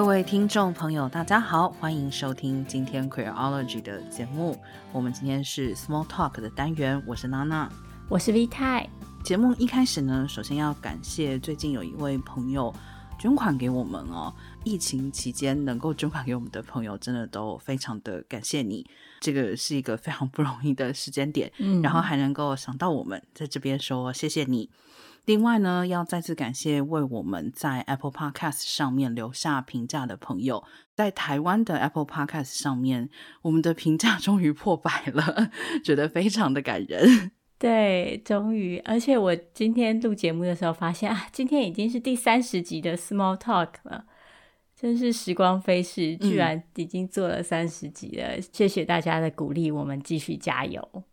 各位听众朋友，大家好，欢迎收听今天 Queerology 的节目。我们今天是 Small Talk 的单元，我是娜娜，我是 V 太。节目一开始呢，首先要感谢最近有一位朋友捐款给我们哦。疫情期间能够捐款给我们的朋友，真的都非常的感谢你。这个是一个非常不容易的时间点，嗯，然后还能够想到我们，在这边说谢谢你。另外呢，要再次感谢为我们在 Apple Podcast 上面留下评价的朋友。在台湾的 Apple Podcast 上面，我们的评价 终于破百了，觉得非常的感人。对，终于，而且我今天录节目的时候发现啊，今天已经是第三十集的 Small Talk 了，真是时光飞逝，居然已经做了三十集了。嗯。谢谢大家的鼓励，我们继续加油。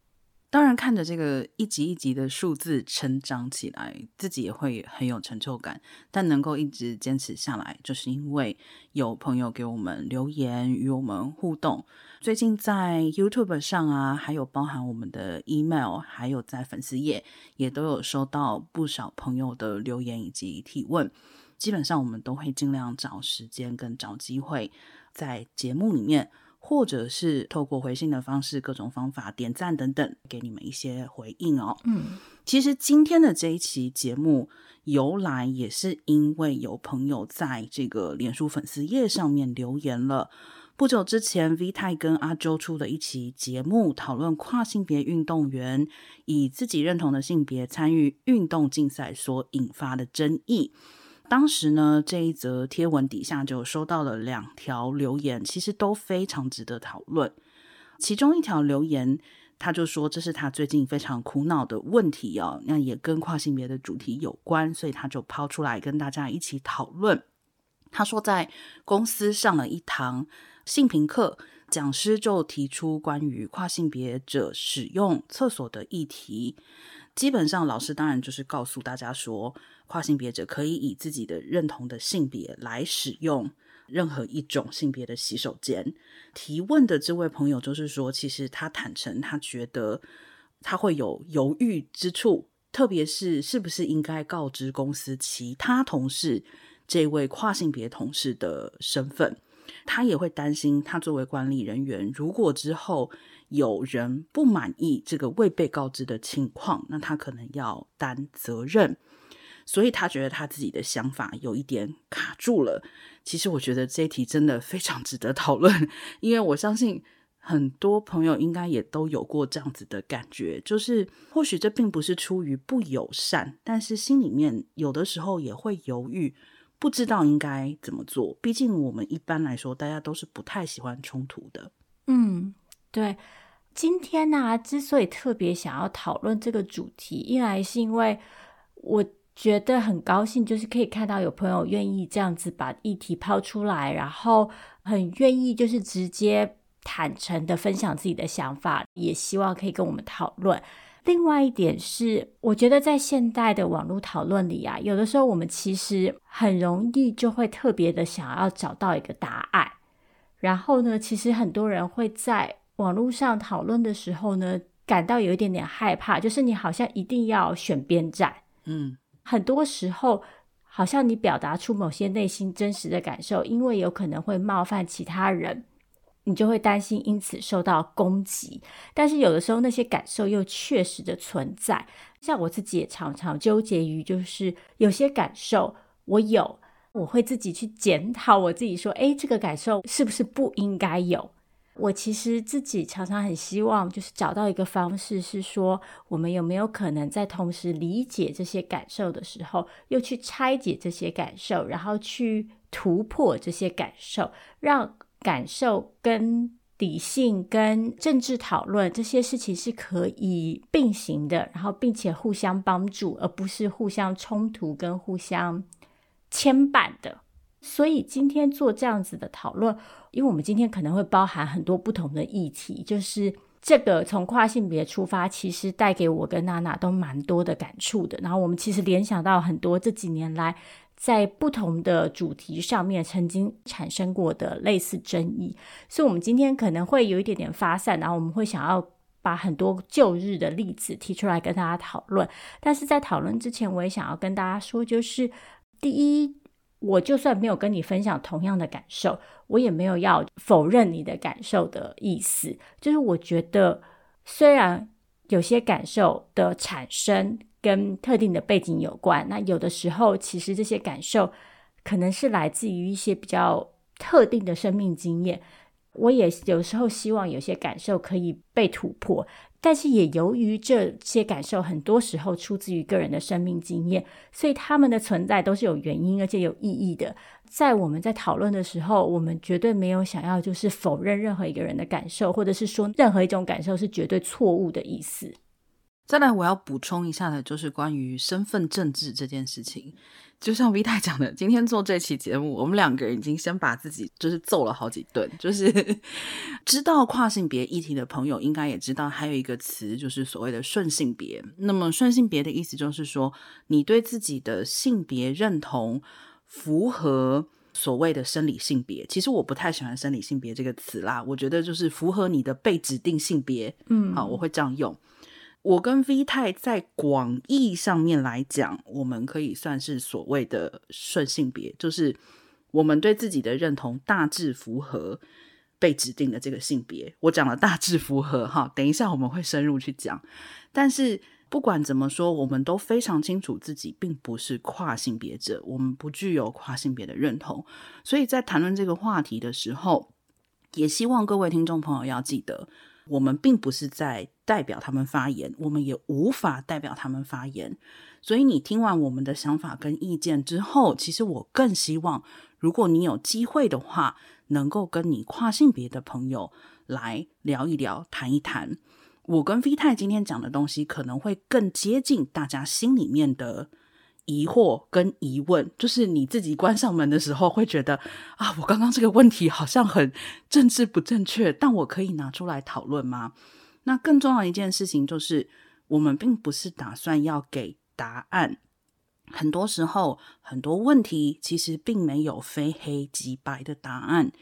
当然，看着这个一级一级的数字成长起来，自己也会很有成就感。但能够一直坚持下来，就是因为有朋友给我们留言，与我们互动。最近在 YouTube 上啊，还有包含我们的 email，还有在粉丝页，也都有收到不少朋友的留言以及提问。基本上，我们都会尽量找时间跟找机会，在节目里面。或者是透过回信的方式，各种方法点赞等等，给你们一些回应哦。嗯，其实今天的这一期节目由来也是因为有朋友在这个脸书粉丝页上面留言了。不久之前，V 太跟阿周出了一期节目，讨论跨性别运动员以自己认同的性别参与运动竞赛所引发的争议。当时呢，这一则贴文底下就收到了两条留言，其实都非常值得讨论。其中一条留言，他就说这是他最近非常苦恼的问题哦，那也跟跨性别的主题有关，所以他就抛出来跟大家一起讨论。他说在公司上了一堂性平课，讲师就提出关于跨性别者使用厕所的议题。基本上，老师当然就是告诉大家说，跨性别者可以以自己的认同的性别来使用任何一种性别的洗手间。提问的这位朋友就是说，其实他坦诚，他觉得他会有犹豫之处，特别是是不是应该告知公司其他同事这位跨性别同事的身份。他也会担心，他作为管理人员，如果之后有人不满意这个未被告知的情况，那他可能要担责任。所以他觉得他自己的想法有一点卡住了。其实我觉得这一题真的非常值得讨论，因为我相信很多朋友应该也都有过这样子的感觉，就是或许这并不是出于不友善，但是心里面有的时候也会犹豫。不知道应该怎么做，毕竟我们一般来说，大家都是不太喜欢冲突的。嗯，对。今天呢、之所以特别想要讨论这个主题，一来是因为我觉得很高兴，就是可以看到有朋友愿意这样子把议题抛出来，然后很愿意就是直接坦诚的分享自己的想法，也希望可以跟我们讨论。另外一点是，我觉得在现代的网络讨论里啊，有的时候我们其实很容易就会特别的想要找到一个答案。然后呢，其实很多人会在网络上讨论的时候呢，感到有一点点害怕，就是你好像一定要选边站。嗯，很多时候好像你表达出某些内心真实的感受，因为有可能会冒犯其他人。你就会担心因此受到攻击，但是有的时候那些感受又确实的存在。像我自己也常常纠结于，就是有些感受我有，我会自己去检讨我自己，说，诶，这个感受是不是不应该有？我其实自己常常很希望，就是找到一个方式，是说我们有没有可能在同时理解这些感受的时候，又去拆解这些感受，然后去突破这些感受，让。感受跟理性跟政治讨论这些事情是可以并行的，然后并且互相帮助，而不是互相冲突跟互相牵绊的。所以今天做这样子的讨论，因为我们今天可能会包含很多不同的议题，就是这个从跨性别出发，其实带给我跟娜娜都蛮多的感触的。然后我们其实联想到很多这几年来。在不同的主题上面曾经产生过的类似争议，所以我们今天可能会有一点点发散，然后我们会想要把很多旧日的例子提出来跟大家讨论。但是在讨论之前，我也想要跟大家说，就是第一，我就算没有跟你分享同样的感受，我也没有要否认你的感受的意思。就是我觉得，虽然有些感受的产生跟特定的背景有关，那有的时候其实这些感受可能是来自于一些比较特定的生命经验。我也有时候希望有些感受可以被突破。但是也由于这些感受很多时候出自于个人的生命经验，所以他们的存在都是有原因而且有意义的。在我们在讨论的时候，我们绝对没有想要就是否认任何一个人的感受，或者是说任何一种感受是绝对错误的意思。再来，我要补充一下的，就是关于身份政治这件事情。就像 V 太讲的，今天做这期节目，我们两个人已经先把自己就是揍了好几顿。就是 知道跨性别议题的朋友，应该也知道还有一个词，就是所谓的顺性别。那么顺性别的意思就是说，你对自己的性别认同符合所谓的生理性别。其实我不太喜欢生理性别这个词啦，我觉得就是符合你的被指定性别。嗯，好，我会这样用。我跟 V 太在广义上面来讲，我们可以算是所谓的顺性别，就是我们对自己的认同大致符合被指定的这个性别。我讲了大致符合哈，等一下我们会深入去讲。但是不管怎么说，我们都非常清楚自己并不是跨性别者，我们不具有跨性别的认同。所以在谈论这个话题的时候，也希望各位听众朋友要记得。我们并不是在代表他们发言，我们也无法代表他们发言。所以你听完我们的想法跟意见之后，其实我更希望，如果你有机会的话，能够跟你跨性别的朋友来聊一聊、谈一谈。我跟 V 太今天讲的东西，可能会更接近大家心里面的。疑惑跟疑问，就是你自己关上门的时候会觉得啊，我刚刚这个问题好像很政治不正确，但我可以拿出来讨论吗？那更重要的一件事情就是，我们并不是打算要给答案。很多时候，很多问题其实并没有非黑即白的答案。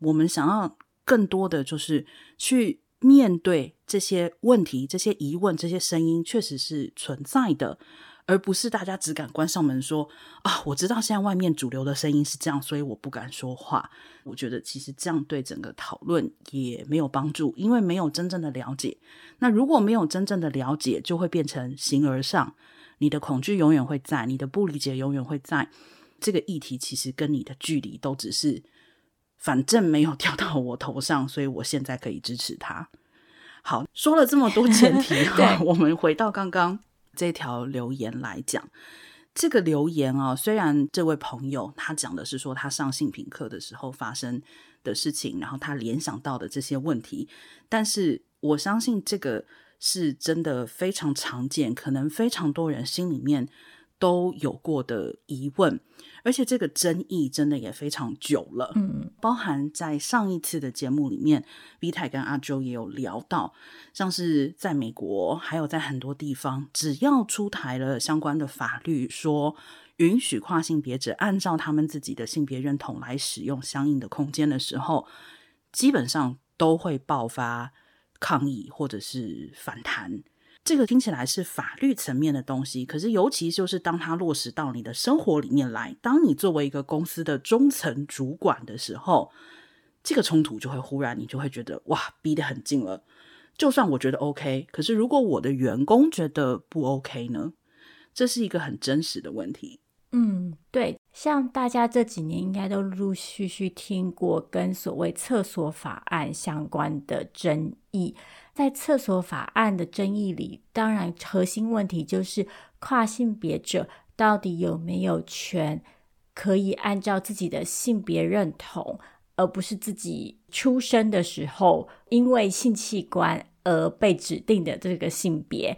我们想要更多的就是去面对这些问题、这些疑问、这些声音，确实是存在的。而不是大家只敢关上门说啊，我知道现在外面主流的声音是这样，所以我不敢说话。我觉得其实这样对整个讨论也没有帮助，因为没有真正的了解。那如果没有真正的了解，就会变成形而上，你的恐惧永远会在，你的不理解永远会在。这个议题其实跟你的距离都只是，反正没有掉到我头上，所以我现在可以支持他。好，说了这么多前提 哈，我们回到刚刚。这条留言来讲，这个留言啊，虽然这位朋友他讲的是说他上性品课的时候发生的事情，然后他联想到的这些问题，但是我相信这个是真的非常常见，可能非常多人心里面都有过的疑问。而且这个争议真的也非常久了，嗯，包含在上一次的节目里面，V 太跟阿周也有聊到，像是在美国，还有在很多地方，只要出台了相关的法律，说允许跨性别者按照他们自己的性别认同来使用相应的空间的时候，基本上都会爆发抗议或者是反弹。这个听起来是法律层面的东西，可是尤其就是当它落实到你的生活里面来，当你作为一个公司的中层主管的时候，这个冲突就会忽然你就会觉得哇，逼得很近了。就算我觉得 OK，可是如果我的员工觉得不 OK 呢？这是一个很真实的问题。嗯，对，像大家这几年应该都陆陆续续听过跟所谓厕所法案相关的争议。在厕所法案的争议里，当然核心问题就是跨性别者到底有没有权可以按照自己的性别认同，而不是自己出生的时候因为性器官而被指定的这个性别。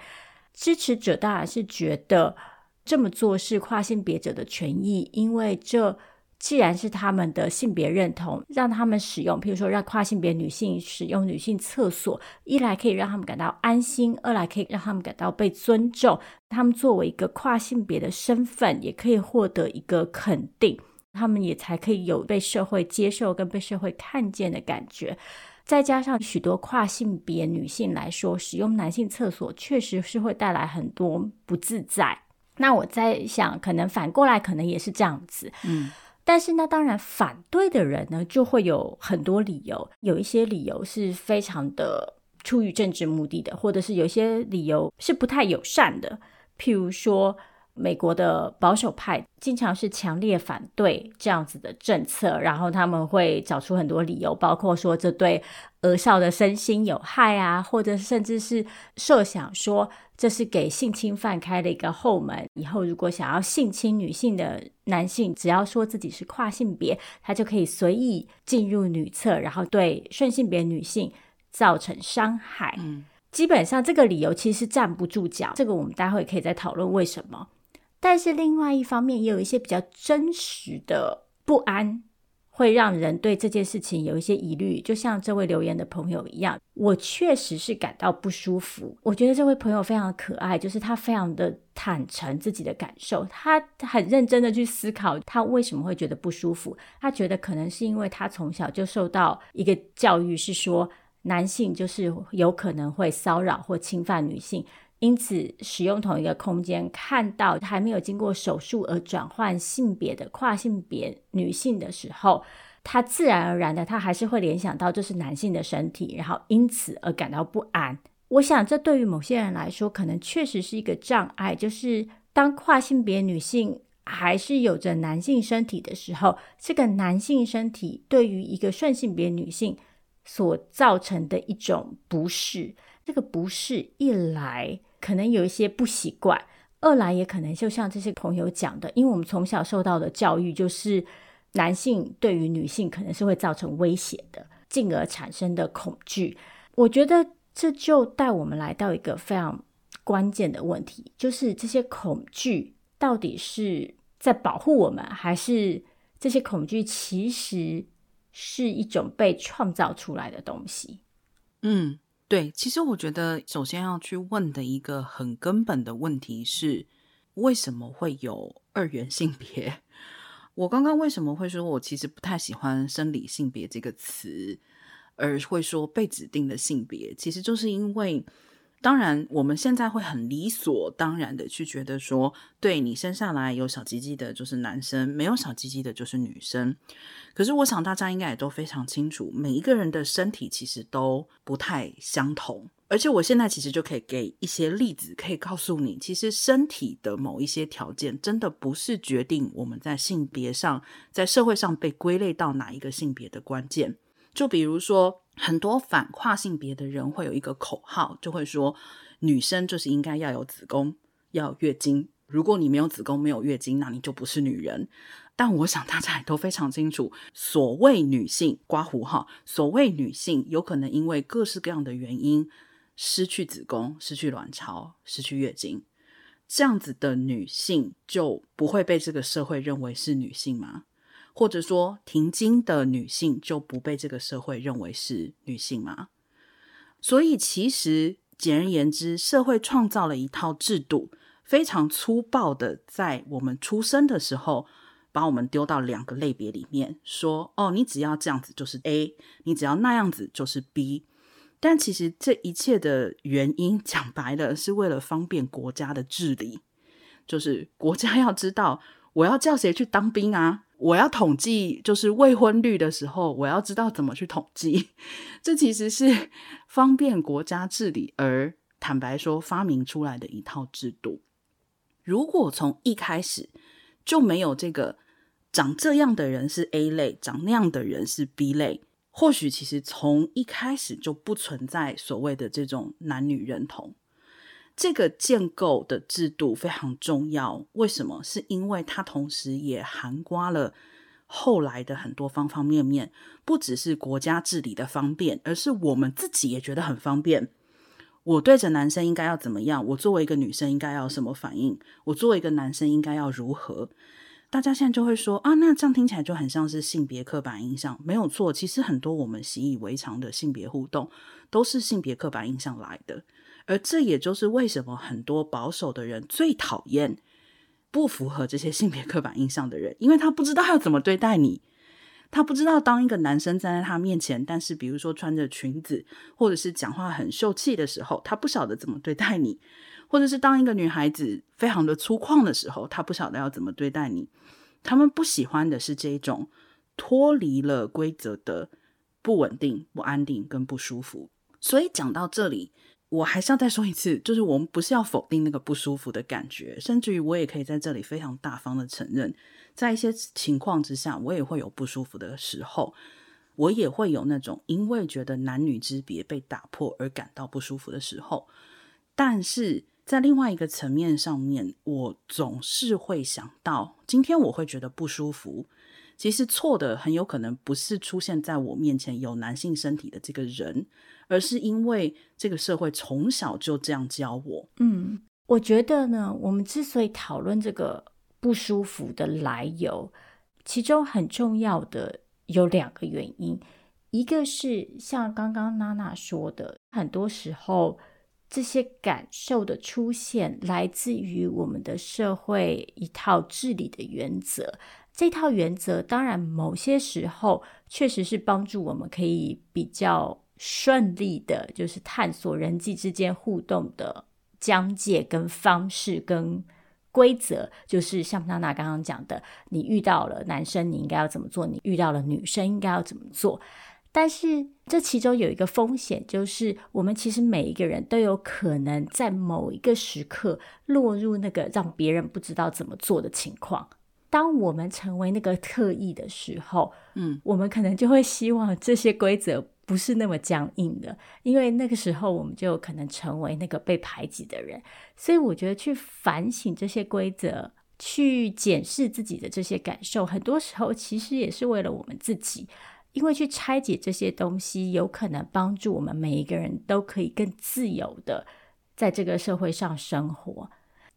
支持者当然是觉得这么做是跨性别者的权益，因为这。既然是他们的性别认同，让他们使用，譬如说让跨性别女性使用女性厕所，一来可以让他们感到安心，二来可以让他们感到被尊重。他们作为一个跨性别的身份，也可以获得一个肯定，他们也才可以有被社会接受跟被社会看见的感觉。再加上许多跨性别女性来说，使用男性厕所确实是会带来很多不自在。那我在想，可能反过来，可能也是这样子。嗯，但是呢，当然反对的人呢，就会有很多理由，有一些理由是非常的出于政治目的的，或者是有一些理由是不太友善的，譬如说。美国的保守派经常是强烈反对这样子的政策，然后他们会找出很多理由，包括说这对儿少的身心有害啊，或者甚至是设想说这是给性侵犯开了一个后门，以后如果想要性侵女性的男性，只要说自己是跨性别，他就可以随意进入女厕，然后对顺性别女性造成伤害。嗯，基本上这个理由其实站不住脚，这个我们待会可以再讨论为什么。但是另外一方面，也有一些比较真实的不安，会让人对这件事情有一些疑虑。就像这位留言的朋友一样，我确实是感到不舒服。我觉得这位朋友非常可爱，就是他非常的坦诚自己的感受，他很认真的去思考他为什么会觉得不舒服。他觉得可能是因为他从小就受到一个教育，是说男性就是有可能会骚扰或侵犯女性。因此，使用同一个空间，看到还没有经过手术而转换性别的跨性别女性的时候，他自然而然的，他还是会联想到这是男性的身体，然后因此而感到不安。我想，这对于某些人来说，可能确实是一个障碍，就是当跨性别女性还是有着男性身体的时候，这个男性身体对于一个顺性别女性所造成的一种不适，这个不适一来。可能有一些不习惯，二来也可能就像这些朋友讲的，因为我们从小受到的教育就是男性对于女性可能是会造成威胁的，进而产生的恐惧。我觉得这就带我们来到一个非常关键的问题，就是这些恐惧到底是在保护我们，还是这些恐惧其实是一种被创造出来的东西？嗯。对，其实我觉得首先要去问的一个很根本的问题是，为什么会有二元性别？我刚刚为什么会说我其实不太喜欢生理性别这个词，而会说被指定的性别，其实就是因为。当然，我们现在会很理所当然的去觉得说，对，你生下来有小鸡鸡的就是男生，没有小鸡鸡的就是女生。可是我想大家应该也都非常清楚，每一个人的身体其实都不太相同。而且我现在其实就可以给一些例子，可以告诉你，其实身体的某一些条件，真的不是决定我们在性别上，在社会上被归类到哪一个性别的关键。就比如说，很多反跨性别的人会有一个口号，就会说女生就是应该要有子宫，要月经。如果你没有子宫、没有月经，那你就不是女人。但我想大家也都非常清楚，所谓女性刮胡哈，所谓女性有可能因为各式各样的原因失去子宫、失去卵巢、失去月经，这样子的女性就不会被这个社会认为是女性吗？或者说，停经的女性就不被这个社会认为是女性吗？所以，其实简而言之，社会创造了一套制度，非常粗暴的在我们出生的时候，把我们丢到两个类别里面，说：“哦，你只要这样子就是 A，你只要那样子就是 B。”但其实这一切的原因，讲白了，是为了方便国家的治理，就是国家要知道我要叫谁去当兵啊。我要统计，就是未婚率的时候，我要知道怎么去统计。这其实是方便国家治理而坦白说发明出来的一套制度。如果从一开始就没有这个长这样的人是 A 类，长那样的人是 B 类，或许其实从一开始就不存在所谓的这种男女认同。这个建构的制度非常重要，为什么？是因为它同时也涵盖了后来的很多方方面面，不只是国家治理的方便，而是我们自己也觉得很方便。我对着男生应该要怎么样？我作为一个女生应该要什么反应？我作为一个男生应该要如何？大家现在就会说啊，那这样听起来就很像是性别刻板印象。没有错，其实很多我们习以为常的性别互动，都是性别刻板印象来的。而这也就是为什么很多保守的人最讨厌不符合这些性别刻板印象的人，因为他不知道要怎么对待你，他不知道当一个男生站在他面前，但是比如说穿着裙子或者是讲话很秀气的时候，他不晓得怎么对待你，或者是当一个女孩子非常的粗犷的时候，他不晓得要怎么对待你。他们不喜欢的是这种脱离了规则的不稳定、不安定跟不舒服。所以讲到这里，我还是要再说一次，就是我们不是要否定那个不舒服的感觉，甚至于我也可以在这里非常大方的承认，在一些情况之下，我也会有不舒服的时候，我也会有那种因为觉得男女之别被打破而感到不舒服的时候。但是在另外一个层面上面，我总是会想到，今天我会觉得不舒服，其实错的很有可能不是出现在我面前有男性身体的这个人。而是因为这个社会从小就这样教我。嗯，我觉得呢，我们之所以讨论这个不舒服的来由，其中很重要的有两个原因。一个是像刚刚娜娜说的，很多时候这些感受的出现来自于我们的社会一套治理的原则。这套原则当然某些时候确实是帮助我们可以比较。顺利的，就是探索人际之间互动的疆界跟方式跟规则，就是像娜娜刚刚讲的，你遇到了男生，你应该要怎么做；你遇到了女生，应该要怎么做。但是这其中有一个风险，就是我们其实每一个人都有可能在某一个时刻落入那个让别人不知道怎么做的情况。当我们成为那个特异的时候，嗯，我们可能就会希望这些规则。不是那么僵硬的，因为那个时候我们就可能成为那个被排挤的人。所以我觉得去反省这些规则，去检视自己的这些感受，很多时候其实也是为了我们自己，因为去拆解这些东西，有可能帮助我们每一个人都可以更自由的在这个社会上生活。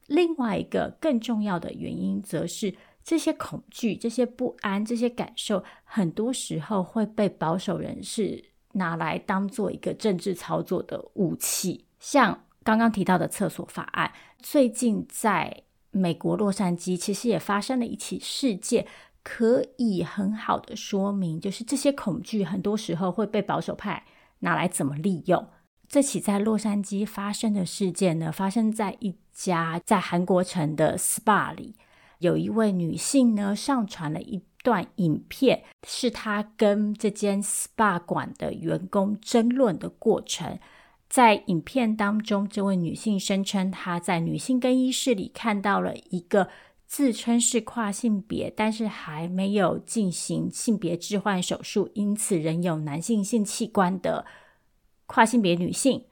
另外一个更重要的原因，则是这些恐惧、这些不安、这些感受，很多时候会被保守人士。拿来当做一个政治操作的武器，像刚刚提到的厕所法案，最近在美国洛杉矶其实也发生了一起事件，可以很好的说明，就是这些恐惧很多时候会被保守派拿来怎么利用。这起在洛杉矶发生的事件呢，发生在一家在韩国城的 SPA 里，有一位女性呢上传了一。段影片是她跟这间 SPA 馆的员工争论的过程。在影片当中，这位女性声称她在女性更衣室里看到了一个自称是跨性别，但是还没有进行性别置换手术，因此仍有男性性器官的跨性别女性。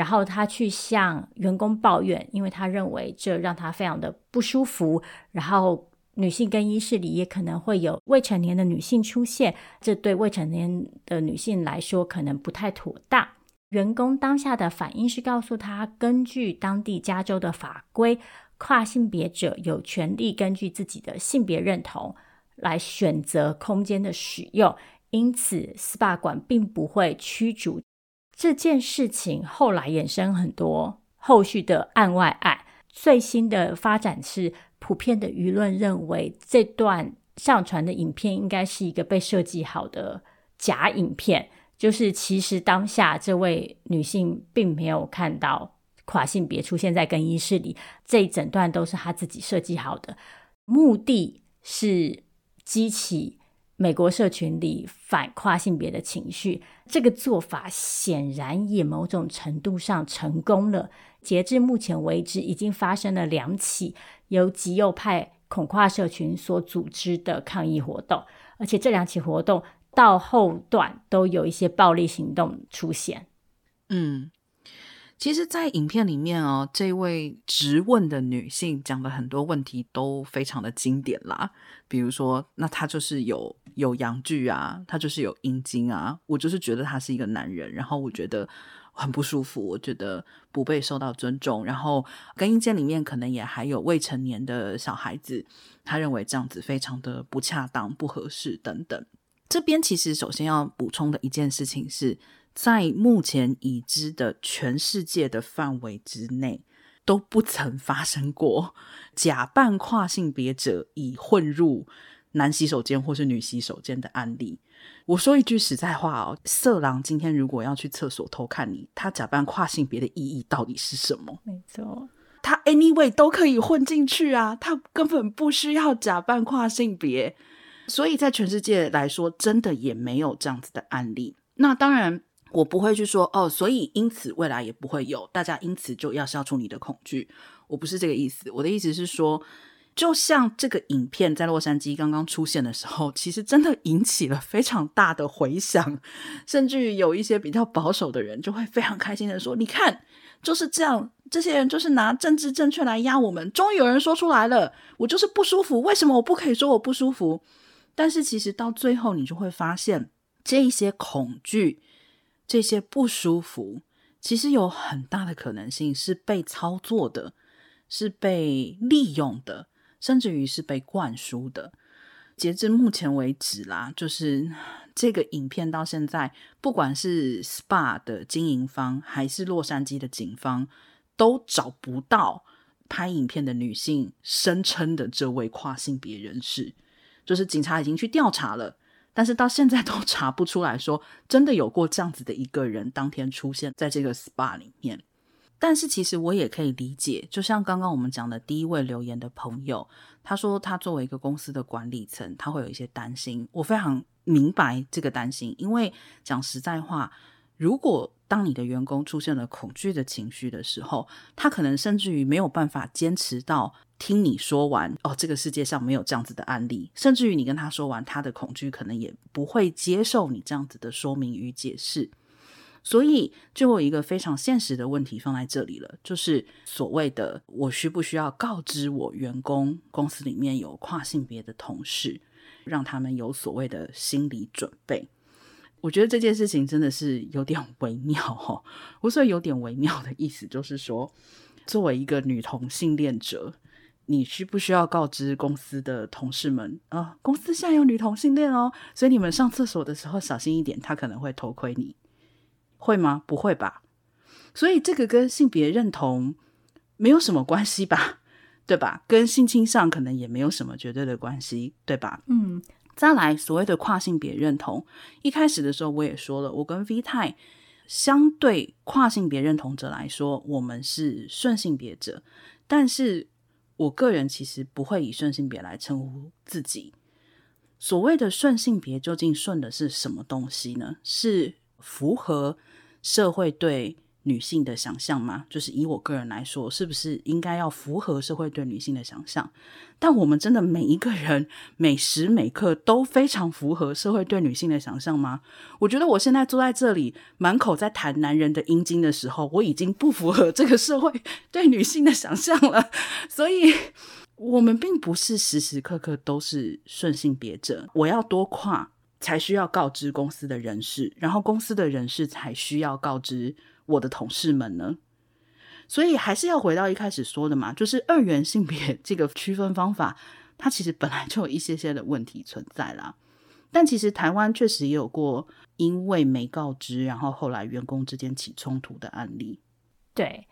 然后她去向员工抱怨，因为她认为这让她非常的不舒服。然后。女性更衣室里也可能会有未成年的女性出现，这对未成年的女性来说可能不太妥当。员工当下的反应是告诉她，根据当地加州的法规，跨性别者有权利根据自己的性别认同来选择空间的使用，因此 SPA 馆并不会驱逐这件事情。后来衍生很多后续的案外案，最新的发展是。普遍的舆论认为，这段上传的影片应该是一个被设计好的假影片，就是其实当下这位女性并没有看到跨性别出现在更衣室里，这一整段都是她自己设计好的，目的是激起美国社群里反跨性别的情绪。这个做法显然也某种程度上成功了。截至目前为止，已经发生了两起由极右派恐跨社群所组织的抗议活动，而且这两起活动到后段都有一些暴力行动出现。嗯，其实，在影片里面哦，这位直问的女性讲的很多问题都非常的经典啦，比如说，那她就是有有阳具啊，她就是有阴茎啊，我就是觉得他是一个男人，然后我觉得。很不舒服，我觉得不被受到尊重。然后更衣间里面可能也还有未成年的小孩子，他认为这样子非常的不恰当、不合适等等。这边其实首先要补充的一件事情是，在目前已知的全世界的范围之内，都不曾发生过假扮跨性别者以混入男洗手间或是女洗手间的案例。我说一句实在话哦，色狼今天如果要去厕所偷看你，他假扮跨性别的意义到底是什么？没错，他 anyway 都可以混进去啊，他根本不需要假扮跨性别。所以在全世界来说，真的也没有这样子的案例。那当然，我不会去说哦，所以因此未来也不会有，大家因此就要消除你的恐惧。我不是这个意思，我的意思是说。就像这个影片在洛杉矶刚刚出现的时候，其实真的引起了非常大的回响，甚至于有一些比较保守的人就会非常开心的说：“你看，就是这样，这些人就是拿政治正确来压我们。终于有人说出来了，我就是不舒服，为什么我不可以说我不舒服？”但是其实到最后，你就会发现，这一些恐惧、这些不舒服，其实有很大的可能性是被操作的，是被利用的。甚至于是被灌输的。截至目前为止啦，就是 这个影片到现在，不管是 SPA 的经营方还是洛杉矶的警方，都找不到拍影片的女性声称的这位跨性别人士。就是警察已经去调查了，但是到现在都 查不出来说真的有过这样子的一个人当天出现在这个 SPA 里面。但是其实我也可以理解，就像刚刚我们讲的第一位留言的朋友，他说他作为一个公司的管理层，他会有一些担心。我非常明白这个担心，因为讲实在话，如果当你的员工出现了恐惧的情绪的时候，他可能甚至于没有办法坚持到听你说完。哦，这个世界上没有这样子的案例，甚至于你跟他说完，他的恐惧可能也不会接受你这样子的说明与解释。所以，就有一个非常现实的问题放在这里了，就是所谓的我需不需要告知我员工公司里面有跨性别的同事，让他们有所谓的心理准备？我觉得这件事情真的是有点微妙哦。我说有点微妙的意思，就是说，作为一个女同性恋者，你需不需要告知公司的同事们啊？公司现在有女同性恋哦，所以你们上厕所的时候小心一点，他可能会偷窥你。会吗？不会吧。所以这个跟性别认同没有什么关系吧？对吧？跟性倾向可能也没有什么绝对的关系，对吧？嗯。再来，所谓的跨性别认同，一开始的时候我也说了，我跟 V 太相对跨性别认同者来说，我们是顺性别者，但是我个人其实不会以顺性别来称呼自己。所谓的顺性别，究竟顺的是什么东西呢？是符合社会对女性的想象吗？就是以我个人来说，是不是应该要符合社会对女性的想象？但我们真的每一个人每时每刻都非常符合社会对女性的想象吗？我觉得我现在坐在这里，满口在谈男人的阴茎的时候，我已经不符合这个社会 对女性的想象了。所以，我们并不是时时刻刻都是顺性别者。我要多跨。才需要告知公司的人事，然后公司的人事才需要告知我的同事们呢。所以还是要回到一开始说的嘛，就是二元性别 这个区分方法，它其实本来就有一些些的问题存在啦。但其实台湾确实也有过因为没告知，然后后来员工之间起冲突的案例。对，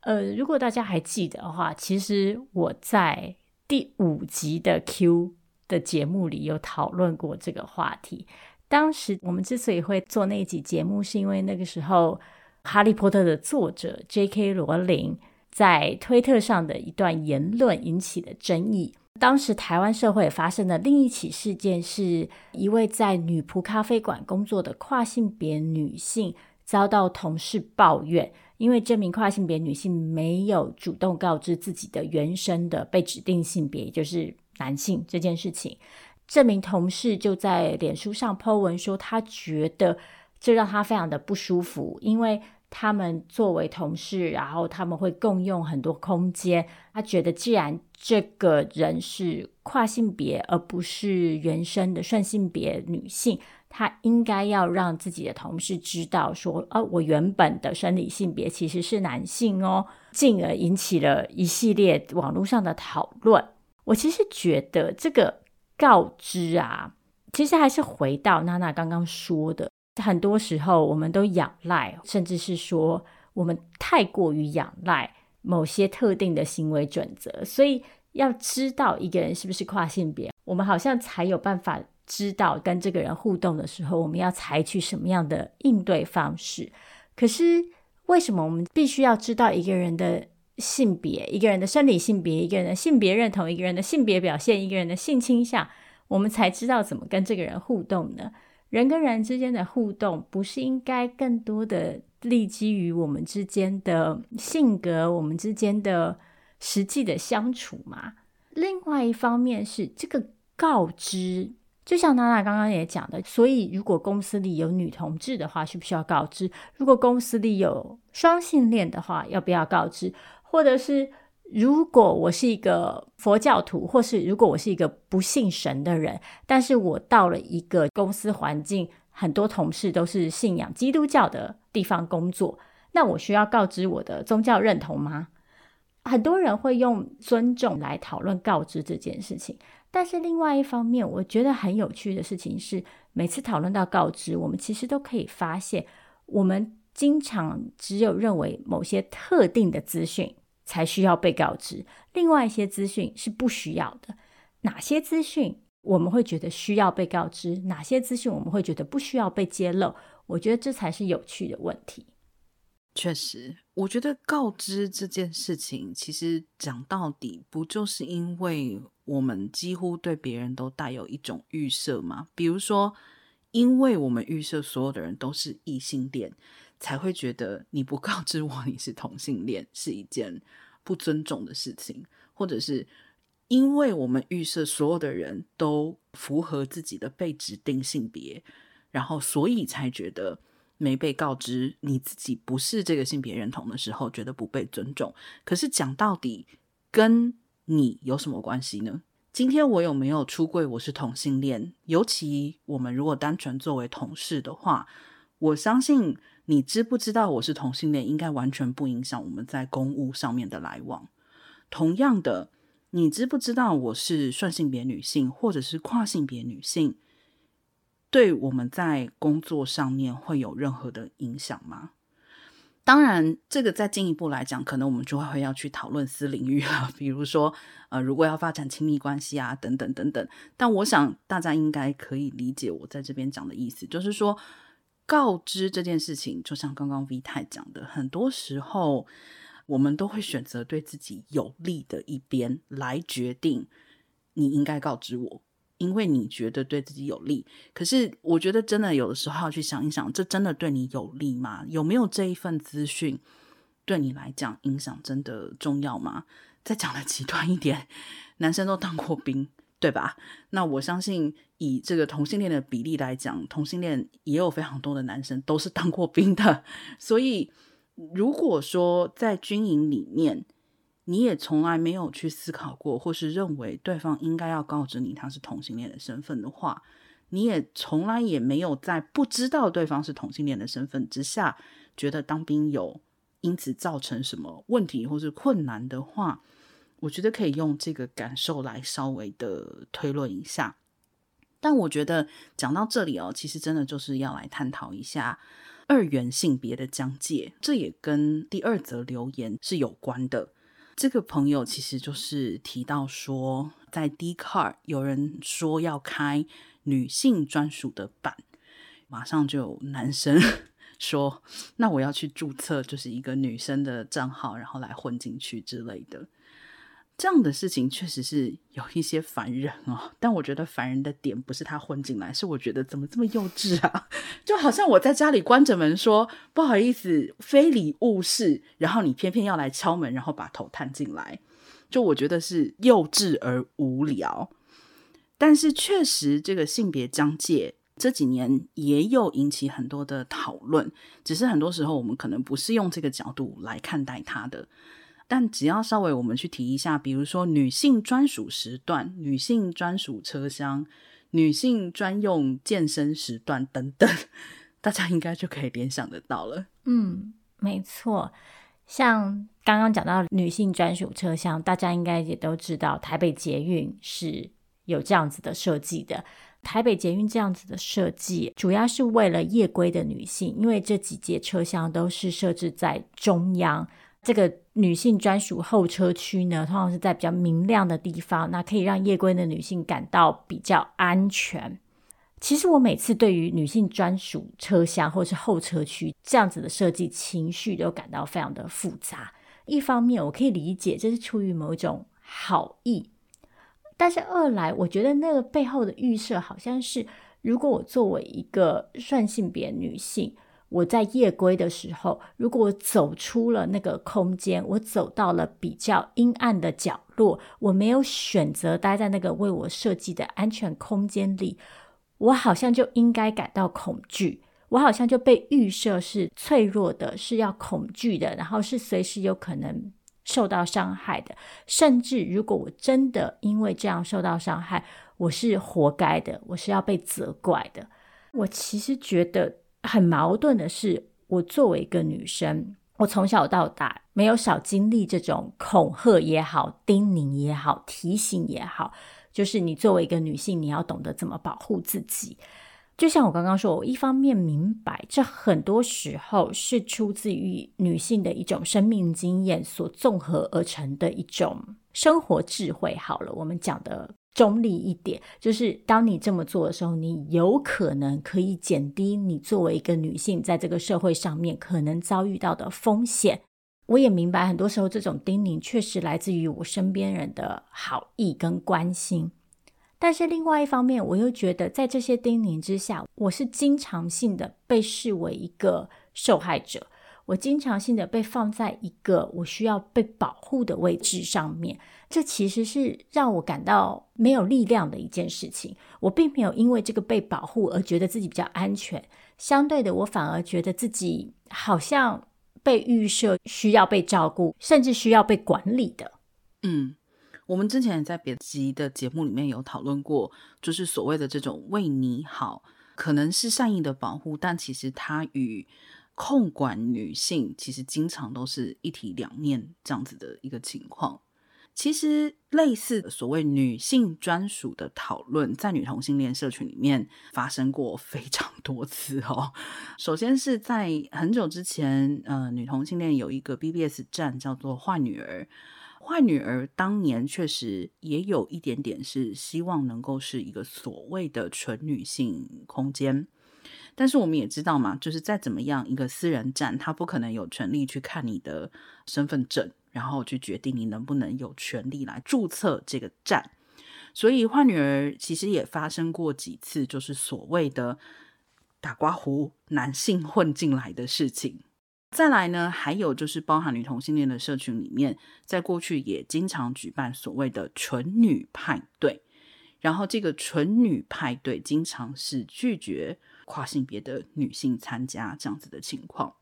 呃，如果大家还记得的话，其实我在第五集的 Q。的节目里有讨论过这个话题。当时我们之所以会做那一集节目，是因为那个时候《哈利波特》的作者 J.K. 罗琳在推特上的一段言论引起了争议。当时台湾社会发生的另一起事件，是一位在女仆咖啡馆工作的跨性别女性遭到同事抱怨，因为这名跨性别女性没有主动告知自己的原生的被指定性别，也就是。男性这件事情，这名同事就在脸书上 po 文说，他觉得这让他非常的不舒服，因为他们作为同事，然后他们会共用很多空间。他觉得，既然这个人是跨性别，而不是原生的顺性别女性，他应该要让自己的同事知道说，哦，我原本的生理性别其实是男性哦，进而引起了一系列网络上的讨论。我其实觉得这个告知啊，其实还是回到娜娜刚刚说的，很多时候我们都仰赖，甚至是说我们太过于仰赖某些特定的行为准则，所以要知道一个人是不是跨性别，我们好像才有办法知道跟这个人互动的时候，我们要采取什么样的应对方式。可是为什么我们必须要知道一个人的性别、一个人的生理性别、一个人的性别认同、一个人的性别表现、一个人的性倾向，我们才知道怎么跟这个人互动呢？人跟人之间的互动，不是应该更多的立基于我们之间的性格、我们之间的实际的相处吗？另外一方面是这个告知，就像娜娜刚刚也讲的，所以如果公司里有女同志的话，需不需要告知？如果公司里有双性恋的话，要不要告知？或者是？如果我是一个佛教徒，或是如果我是一个不信神的人，但是我到了一个公司环境，很多同事都是信仰基督教的地方工作，那我需要告知我的宗教认同吗？很多人会用尊重来讨论告知这件事情，但是另外一方面，我觉得很有趣的事情是，每次讨论到告知，我们其实都可以发现，我们经常只有认为某些特定的资讯。才需要被告知，另外一些资讯是不需要的。哪些资讯我们会觉得需要被告知？哪些资讯我们会觉得不需要被揭露？我觉得这才是有趣的问题。确实，我觉得告知这件事情，其实讲到底，不就是因为我们几乎对别人都带有一种预设吗？比如说，因为我们预设所有的人都是异性恋。才会觉得你不告知我你是同性恋是一件不尊重的事情，或者是因为我们预设所有的人都符合自己的被指定性别，然后所以才觉得没被告知你自己不是这个性别认同的时候，觉得不被尊重。可是讲到底，跟你有什么关系呢？今天我有没有出柜？我是同性恋，尤其我们如果单纯作为同事的话，我相信。你知不知道我是同性恋？应该完全不影响我们在公务上面的来往。同样的，你知不知道我是顺性别女性或者是跨性别女性？对我们在工作上面会有任何的影响吗？当然，这个再进一步来讲，可能我们就会要去讨论私领域了，比如说，呃，如果要发展亲密关系啊，等等等等。但我想大家应该可以理解我在这边讲的意思，就是说。告知这件事情，就像刚刚 V 太讲的，很多时候我们都会选择对自己有利的一边来决定，你应该告知我，因为你觉得对自己有利。可是我觉得真的有的时候要去想一想，这真的对你有利吗？有没有这一份资讯对你来讲影响真的重要吗？再讲的极端一点，男生都当过兵。对吧？那我相信，以这个同性恋的比例来讲，同性恋也有非常多的男生都是当过兵的。所以，如果说在军营里面，你也从来没有去思考过，或是认为对方应该要告知你他是同性恋的身份的话，你也从来也没有在不知道对方是同性恋的身份之下，觉得当兵有因此造成什么问题或是困难的话。我觉得可以用这个感受来稍微的推论一下，但我觉得讲到这里哦，其实真的就是要来探讨一下二元性别的疆界，这也跟第二则留言是有关的。这个朋友其实就是提到说，在 d c a r 有人说要开女性专属的版，马上就有男生 说，那我要去注册，就是一个女生的账号，然后来混进去之类的。这样的事情确实是有一些烦人哦，但我觉得烦人的点不是他混进来，是我觉得怎么这么幼稚啊？就好像我在家里关着门说不好意思，非礼勿视，然后你偏偏要来敲门，然后把头探进来，就我觉得是幼稚而无聊。但是确实，这个性别疆界这几年也有引起很多的讨论，只是很多时候我们可能不是用这个角度来看待它的。但只要稍微我们去提一下，比如说女性专属时段、女性专属车厢、女性专用健身时段等等，大家应该就可以联想得到了。嗯，没错。像刚刚讲到女性专属车厢，大家应该也都知道，台北捷运是有这样子的设计的。台北捷运这样子的设计，主要是为了夜归的女性，因为这几节车厢都是设置在中央。这个女性专属候车区呢，通常是在比较明亮的地方，那可以让夜归的女性感到比较安全。其实我每次对于女性专属车厢或是候车区这样子的设计，情绪都感到非常的复杂。一方面，我可以理解这是出于某种好意，但是二来，我觉得那个背后的预设好像是，如果我作为一个顺性别女性，我在夜归的时候，如果我走出了那个空间，我走到了比较阴暗的角落，我没有选择待在那个为我设计的安全空间里。我好像就应该感到恐惧，我好像就被预设是脆弱的，是要恐惧的，然后是随时有可能受到伤害的。甚至如果我真的因为这样受到伤害，我是活该的，我是要被责怪的。我其实觉得很矛盾的是，我作为一个女生，我从小到大没有少经历这种恐吓也好、叮咛也好、提醒也好。就是你作为一个女性，你要懂得怎么保护自己。就像我刚刚说，我一方面明白，这很多时候是出自于女性的一种生命经验所综合而成的一种生活智慧。好了，我们讲的中立一点，就是当你这么做的时候，你有可能可以减低你作为一个女性在这个社会上面可能遭遇到的风险。我也明白，很多时候这种叮咛确实来自于我身边人的好意跟关心，但是另外一方面，我又觉得在这些叮咛之下，我是经常性的被视为一个受害者，我经常性的被放在一个我需要被保护的位置上面，这其实是让我感到没有力量的一件事情。我并没有因为这个被保护而觉得自己比较安全，相对的，我反而觉得自己好像。被预设需要被照顾，甚至需要被管理的。嗯，我们之前在别集的节目里面有讨论过，就是所谓的这种为你好，可能是善意的保护，但其实它与控管女性其实经常都是一体两面这样子的一个情况。其实，类似的所谓女性专属的讨论，在女同性恋社群里面发生过非常多次哦。首先是在很久之前，呃，女同性恋有一个 BBS 站叫做“坏女儿”。坏女儿当年确实也有一点点是希望能够是一个所谓的纯女性空间，但是我们也知道嘛，就是再怎么样一个私人站，他不可能有权利去看你的身份证。然后去决定你能不能有权利来注册这个站，所以坏女儿其实也发生过几次，就是所谓的打刮胡男性混进来的事情。再来呢，还有就是包含女同性恋的社群里面，在过去也经常举办所谓的纯女派对，然后这个纯女派对经常是拒绝跨性别的女性参加这样子的情况。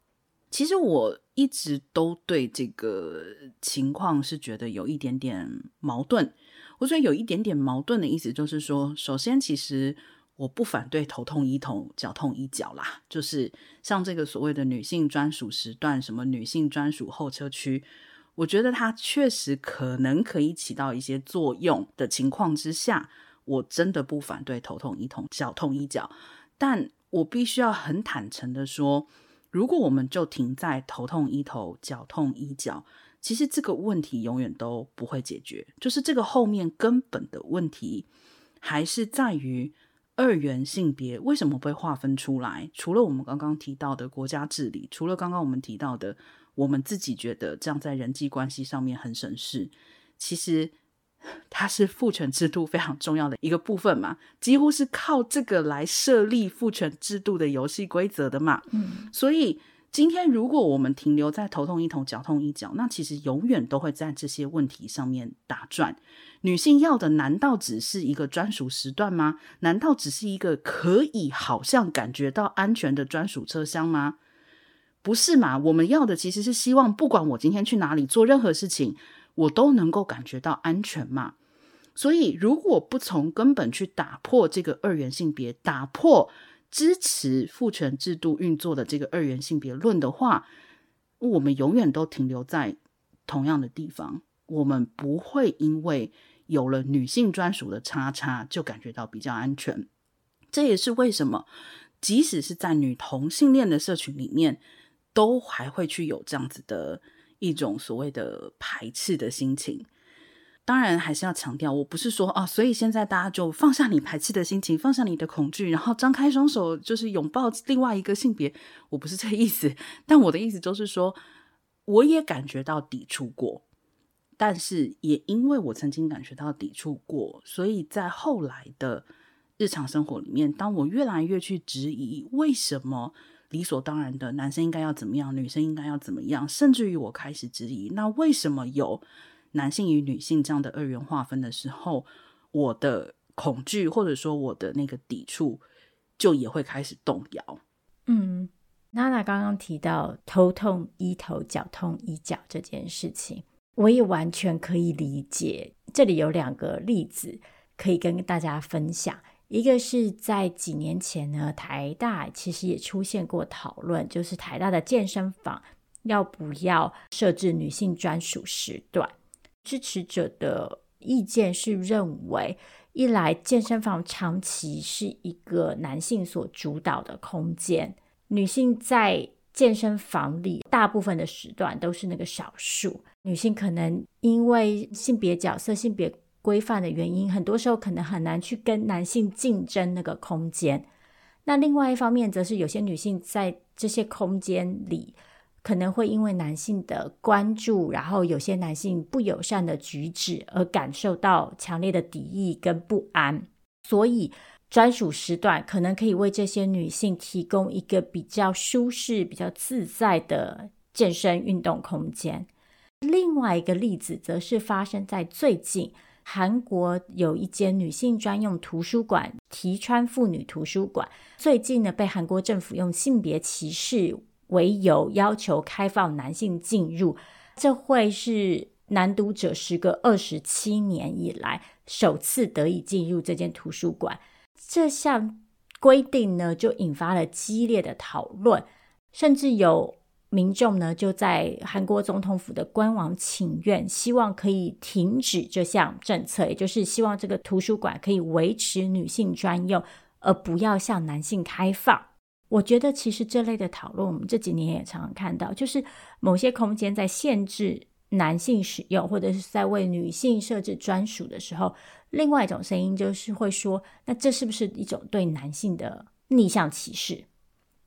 其实我一直都对这个情况是觉得有一点点矛盾。我觉得有一点点矛盾的意思就是说，首先，其实我不反对头痛医头，脚痛医脚啦。就是像这个所谓的女性专属时段，什么女性专属候车区，我觉得它确实可能可以起到一些作用的情况之下，我真的不反对头痛医头，脚痛医脚。但我必须要很坦诚的说。如果我们就停在头痛医头，脚痛医脚，其实这个问题永远都不会解决。就是这个后面根本的问题，还是在于二元性别为什么被划分出来？除了我们刚刚提到的国家治理，除了刚刚我们提到的我们自己觉得这样在人际关系上面很省事，其实。它是父权制度非常重要的一个部分嘛，几乎是靠这个来设立父权制度的游戏规则的嘛。嗯，所以今天如果我们停留在头痛医头，脚痛医脚，那其实永远都会在这些问题上面打转。女性要的难道只是一个专属时段吗？难道只是一个可以好像感觉到安全的专属车厢吗？不是嘛？我们要的其实是希望，不管我今天去哪里做任何事情。我都能够感觉到安全嘛，所以如果不从根本去打破这个二元性别，打破支持父权制度运作的这个二元性别论的话，我们永远都停留在同样的地方。我们不会因为有了女性专属的叉叉就感觉到比较安全。这也是为什么，即使是在女同性恋的社群里面，都还会去有这样子的。一种所谓的排斥的心情。当然，还是要强调，我不是说啊，所以现在大家就放下你排斥的心情，放下你的恐惧，然后张开双手，就是拥抱另外一个性别。我不是这个意思，但我的意思就是说，我也感觉到抵触过，但是也因为我曾经感觉到抵触过，所以在后来的日常生活里面，当我越来越去质疑为什么理所当然的男生应该要怎么样，女生应该要怎么样，甚至于我开始质疑，那为什么有男性与女性这样的二元划分的时候，我的恐惧或者说我的那个抵触，就也会开始动摇。嗯，娜娜刚刚提到头痛医头，脚痛医脚这件事情，我也完全可以理解。这里有两个例子可以跟大家分享，一个是在几年前呢，台大其实也出现过讨论，就是台大的健身房要不要设置女性专属时段。支持者的意见是认为，一来健身房长期是一个男性所主导的空间，女性在健身房里大部分的时段都是那个少数，女性可能因为性别角色、性别规范的原因，很多时候可能很难去跟男性竞争那个空间。那另外一方面，则是有些女性在这些空间里。可能会因为男性的关注，然后有些男性不友善的举止而感受到强烈的敌意跟不安，所以专属时段可能可以为这些女性提供一个比较舒适、比较自在的健身运动空间。另外一个例子则是发生在最近，韩国有一间女性专用图书馆——提川妇女图书馆，最近呢被韩国政府用性别歧视为由要求开放男性进入，这会是男读者时隔二十七年以来首次得以进入这间图书馆。这项规定呢，就引发了激烈的讨论，甚至有民众呢就在韩国总统府的官网请愿，希望可以停止这项政策，也就是希望这个图书馆可以维持女性专用，而不要向男性开放。我觉得其实这类的讨论，我们这几年也常常看到，就是某些空间在限制男性使用，或者是在为女性设置专属的时候，另外一种声音就是会说，那这是不是一种对男性的逆向歧视？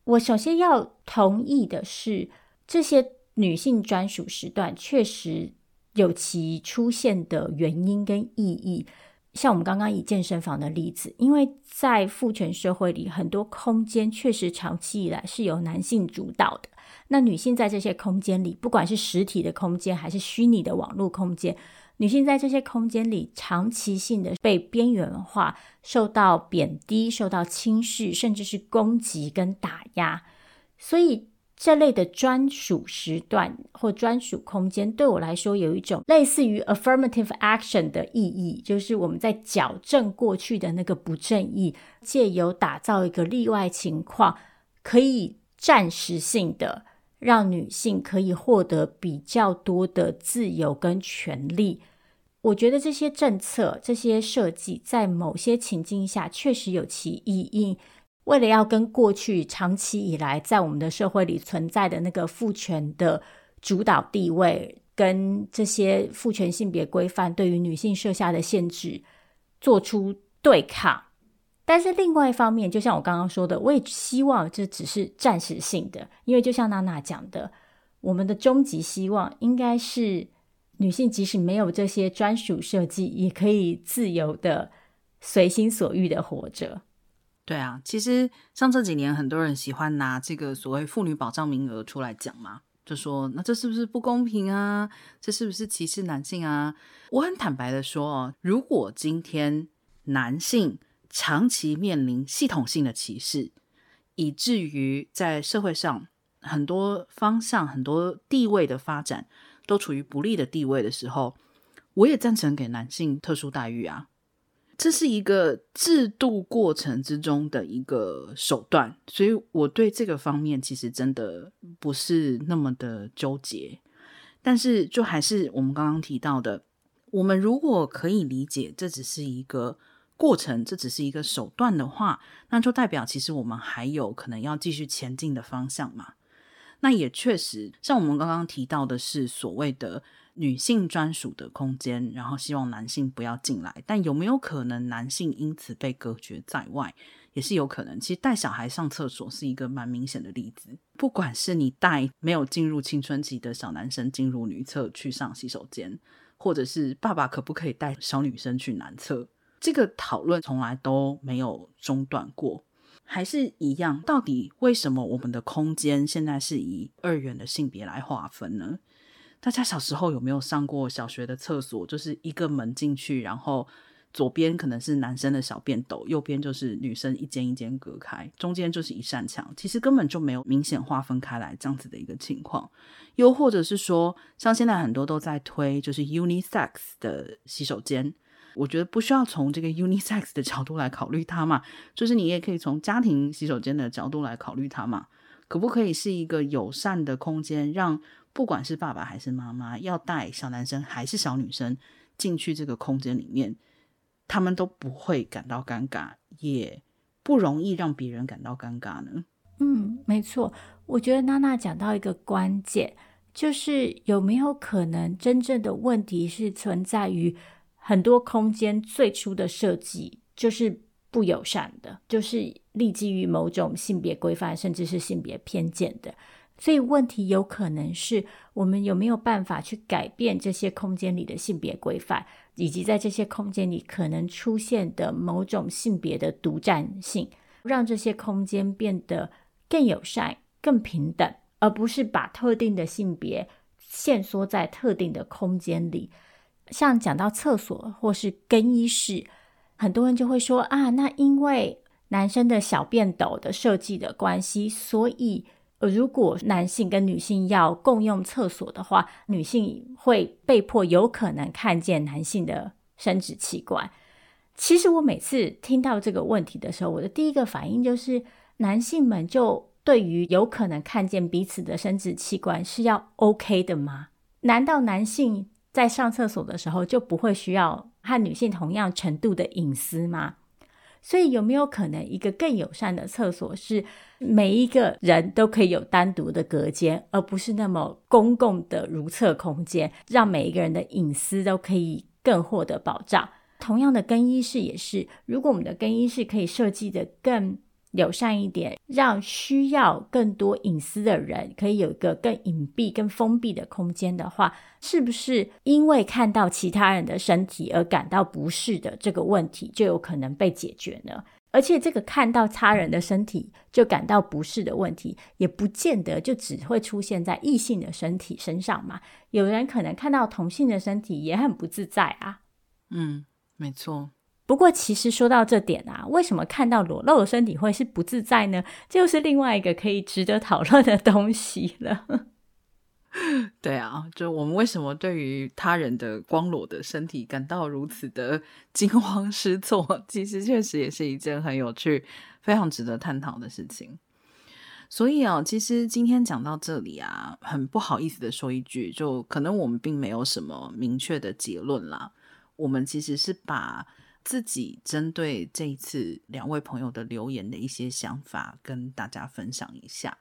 我首先要同意的是，这些女性专属时段确实有其出现的原因跟意义。像我们刚刚以健身房的例子，因为在父权社会里，很多空间确实长期以来是由男性主导的。那女性在这些空间里，不管是实体的空间还是虚拟的网络空间，女性在这些空间里长期性的被边缘化、受到贬低、受到轻视，甚至是攻击跟打压，所以。这类的专属时段或专属空间，对我来说有一种类似于 affirmative action 的意义，就是我们在矫正过去的那个不正义，借由打造一个例外情况，可以暂时性的让女性可以获得比较多的自由跟权利。我觉得这些政策、这些设计，在某些情境下确实有其意义。为了要跟过去长期以来在我们的社会里存在的那个父权的主导地位，跟这些父权性别规范对于女性设下的限制做出对抗，但是另外一方面，就像我刚刚说的，我也希望这只是暂时性的，因为就像娜娜讲的，我们的终极希望应该是女性即使没有这些专属设计，也可以自由的随心所欲的活着。对啊，其实像这几年很多人喜欢拿这个所谓妇女保障名额出来讲嘛，就说那这是不是不公平啊？这是不是歧视男性啊？我很坦白的说哦，如果今天男性长期面临系统性的歧视，以至于在社会上很多方向、很多地位的发展都处于不利的地位的时候，我也赞成给男性特殊待遇啊。这是一个制度过程之中的一个手段，所以我对这个方面其实真的不是那么的纠结。但是，就还是我们刚刚提到的，我们如果可以理解这只是一个过程，这只是一个手段的话，那就代表其实我们还有可能要继续前进的方向嘛。那也确实，像我们刚刚提到的是所谓的女性专属的空间，然后希望男性不要进来。但有没有可能男性因此被隔绝在外，也是有可能。其实带小孩上厕所是一个蛮明显的例子。不管是你带没有进入青春期的小男生进入女厕去上洗手间，或者是爸爸可不可以带小女生去男厕，这个讨论从来都没有中断过。还是一样，到底为什么我们的空间现在是以二元的性别来划分呢？大家小时候有没有上过小学的厕所？就是一个门进去，然后左边可能是男生的小便斗，右边就是女生一间一间隔开，中间就是一扇墙，其实根本就没有明显划分开来这样子的一个情况。又或者是说，像现在很多都在推就是 unisex 的洗手间。我觉得不需要从这个 unisex 的角度来考虑它嘛，就是你也可以从家庭洗手间的角度来考虑它嘛，可不可以是一个友善的空间，让不管是爸爸还是妈妈要带小男生还是小女生进去这个空间里面，他们都不会感到尴尬，也不容易让别人感到尴尬呢？嗯，没错，我觉得娜娜讲到一个关键，就是有没有可能真正的问题是存在于。很多空间最初的设计就是不友善的，就是立基于某种性别规范，甚至是性别偏见的。所以问题有可能是我们有没有办法去改变这些空间里的性别规范，以及在这些空间里可能出现的某种性别的独占性，让这些空间变得更友善、更平等，而不是把特定的性别限缩在特定的空间里。像讲到厕所或是更衣室，很多人就会说啊，那因为男生的小便斗的设计的关系，所以如果男性跟女性要共用厕所的话，女性会被迫有可能看见男性的生殖器官。其实我每次听到这个问题的时候，我的第一个反应就是，男性们就对于有可能看见彼此的生殖器官是要 OK 的吗？难道男性？在上厕所的时候就不会需要和女性同样程度的隐私吗？所以有没有可能一个更友善的厕所是每一个人都可以有单独的隔间，而不是那么公共的如厕空间，让每一个人的隐私都可以更获得保障？同样的更衣室也是，如果我们的更衣室可以设计得更友善一点，让需要更多隐私的人可以有一个更隐蔽、更封闭的空间的话，是不是因为看到其他人的身体而感到不适的这个问题就有可能被解决呢？而且，这个看到他人的身体就感到不适的问题，也不见得就只会出现在异性的身体身上嘛。有人可能看到同性的身体也很不自在啊。嗯，没错。不过，其实说到这点啊，为什么看到裸露的身体会是不自在呢？就是另外一个可以值得讨论的东西了。对啊，就我们为什么对于他人的光裸的身体感到如此的 惊慌失措？其实确实也是一件很有趣、非常值得探讨的事情。所以啊，其实今天讲到这里啊，很不好意思的说一句，就可能我们并没有什么明确的结论啦。我们其实是把。自己针对这一次两位朋友的留言的一些想法，跟大家分享一下，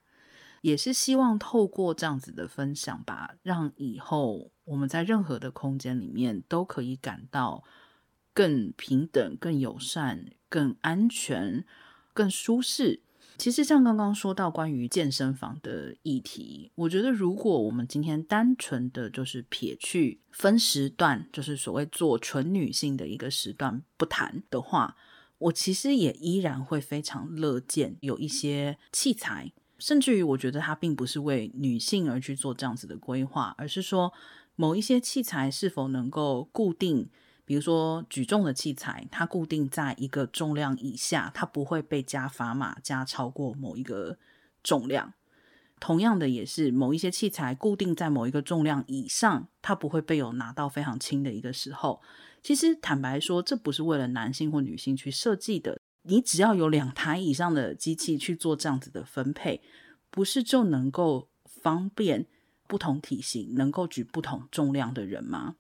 也是希望透过这样子的分享吧，让以后我们在任何的空间里面都可以感到更平等、更友善、更安全、更舒适。其实像刚刚说到关于健身房的议题，我觉得如果我们今天单纯的就是撇去分时段，就是所谓做纯女性的一个时段不谈的话，我其实也依然会非常乐见有一些器材，甚至于我觉得它并不是为女性而去做这样子的规划，而是说某一些器材是否能够固定。比如说举重的器材，它固定在一个重量以下，它不会被加砝码加超过某一个重量。同样的，也是某一些器材固定在某一个重量以上，它不会被有拿到非常轻的一个时候。其实坦白说，这不是为了男性或女性去设计的。你只要有两台以上的机器去做这样子的分配，不是就能够方便不同体型能够举不同重量的人吗？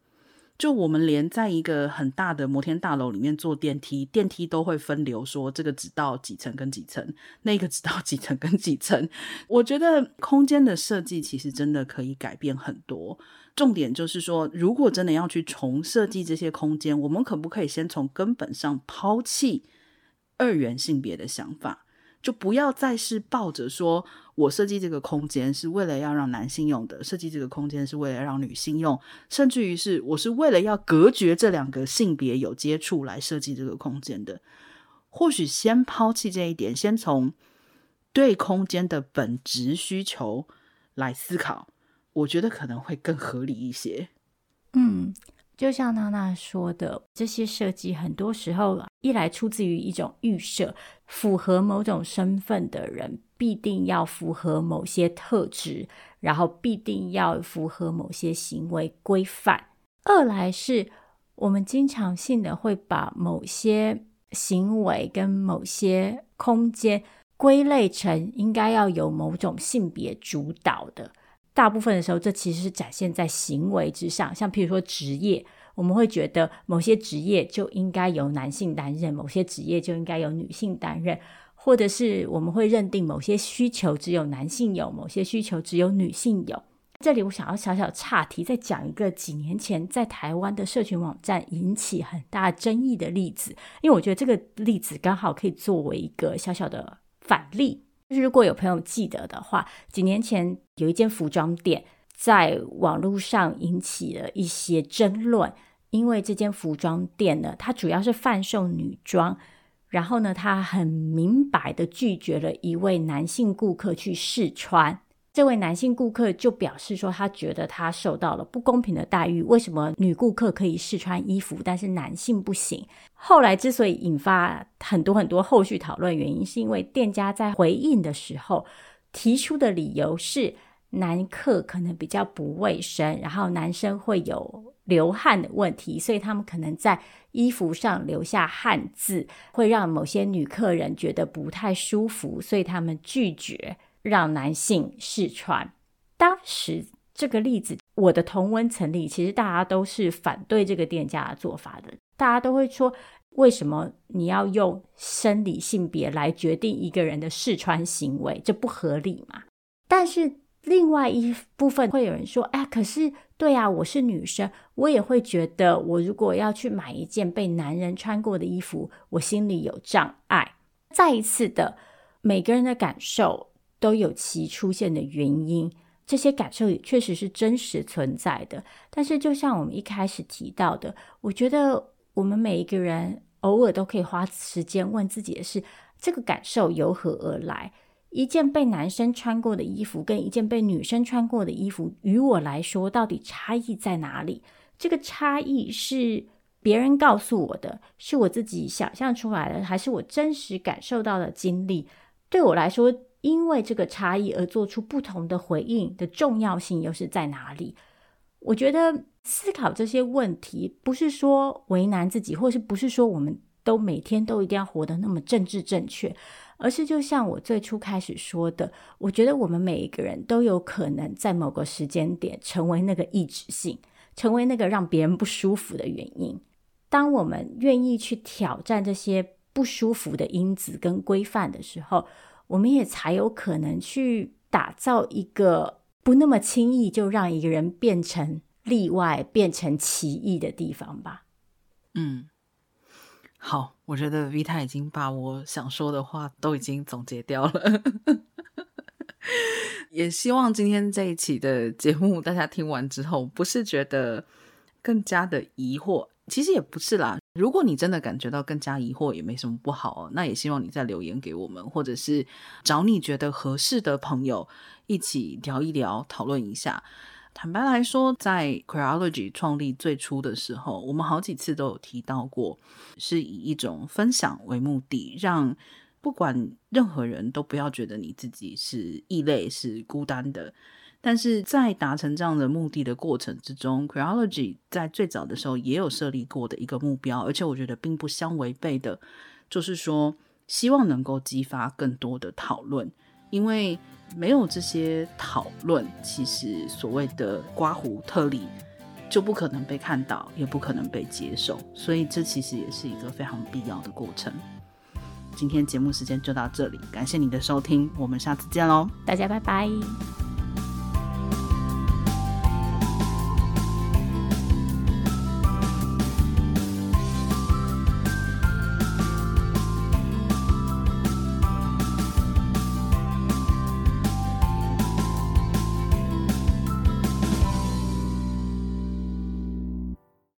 就我们连在一个很大的摩天大楼里面坐电梯，电梯都会分流，说这个只到几层跟几层，那个只到几层跟几层。我觉得空间的设计其实真的可以改变很多。重点就是说，如果真的要去重设计这些空间，我们可不可以先从根本上抛弃二元性别的想法？就不要再是抱着说我设计这个空间是为了要让男性用的，设计这个空间是为了让女性用，甚至于是我是为了要隔绝这两个性别有接触来设计这个空间的。或许先抛弃这一点，先从对空间的本质需求来思考，我觉得可能会更合理一些。嗯。就像娜娜说的，这些设计很多时候一来出自于一种预设，符合某种身份的人必定要符合某些特质，然后必定要符合某些行为规范；二来是我们经常性的会把某些行为跟某些空间归类成应该要有某种性别主导的。大部分的时候，这其实是展现在行为之上，像譬如说职业，我们会觉得某些职业就应该由男性担任，某些职业就应该由女性担任，或者是我们会认定某些需求只有男性有，某些需求只有女性有。这里我想要小小岔题，再讲一个几年前在台湾的社群网站引起很大争议的例子，因为我觉得这个例子刚好可以作为一个小小的反例。就是如果有朋友记得的话，几年前有一间服装店在网络上引起了一些争论，因为这间服装店呢，它主要是贩售女装，然后呢，它很明白的拒绝了一位男性顾客去试穿。这位男性顾客就表示说，他觉得他受到了不公平的待遇。为什么女顾客可以试穿衣服，但是男性不行？后来之所以引发很多很多后续讨论，原因是因为店家在回应的时候提出的理由是，男客可能比较不卫生，然后男生会有流汗的问题，所以他们可能在衣服上留下汗渍，会让某些女客人觉得不太舒服，所以他们拒绝。让男性试穿。当时这个例子，我的同温层里，其实大家都是反对这个店家的做法的。大家都会说，为什么你要用生理性别来决定一个人的试穿行为？这不合理嘛？但是另外一部分会有人说，哎，可是对啊，我是女生，我也会觉得，我如果要去买一件被男人穿过的衣服，我心里有障碍。再一次的，每个人的感受。都有其出现的原因，这些感受也确实是真实存在的。但是，就像我们一开始提到的，我觉得我们每一个人偶尔都可以花时间问自己的是：这个感受由何而来？一件被男生穿过的衣服跟一件被女生穿过的衣服，于我来说，到底差异在哪里？这个差异是别人告诉我的，是我自己想象出来的，还是我真实感受到的经历？对我来说，因为这个差异而做出不同的回应的重要性又是在哪里？我觉得思考这些问题，不是说为难自己，或是不是说我们都每天都一定要活得那么政治正确，而是就像我最初开始说的，我觉得我们每一个人都有可能在某个时间点成为那个异质性，成为那个让别人不舒服的原因。当我们愿意去挑战这些不舒服的因子跟规范的时候，我们也才有可能去打造一个不那么轻易就让一个人变成例外、变成奇异的地方吧。嗯，好，我觉得 Vita 已经把我想说的话都已经总结掉了。也希望今天这一期的节目，大家听完之后，不是觉得更加的疑惑。其实也不是啦，如果你真的感觉到更加疑惑，也没什么不好哦。那也希望你再留言给我们，或者是找你觉得合适的朋友一起聊一聊，讨论一下。坦白来说，在 c r e o l o g y 创立最初的时候，我们好几次都有提到过，是以一种分享为目的，让不管任何人都不要觉得你自己是异类、是孤单的。但是在达成这样的目的的过程之中，Queerology 在最早的时候也有设立过的一个目标，而且我觉得并不相违背的，就是说希望能够激发更多的讨论，因为没有这些讨论，其实所谓的刮胡特例就不可能被看到，也不可能被接受。所以这其实也是一个非常必要的过程。今天节目时间就到这里，感谢你的收听，我们下次见喽，大家拜拜。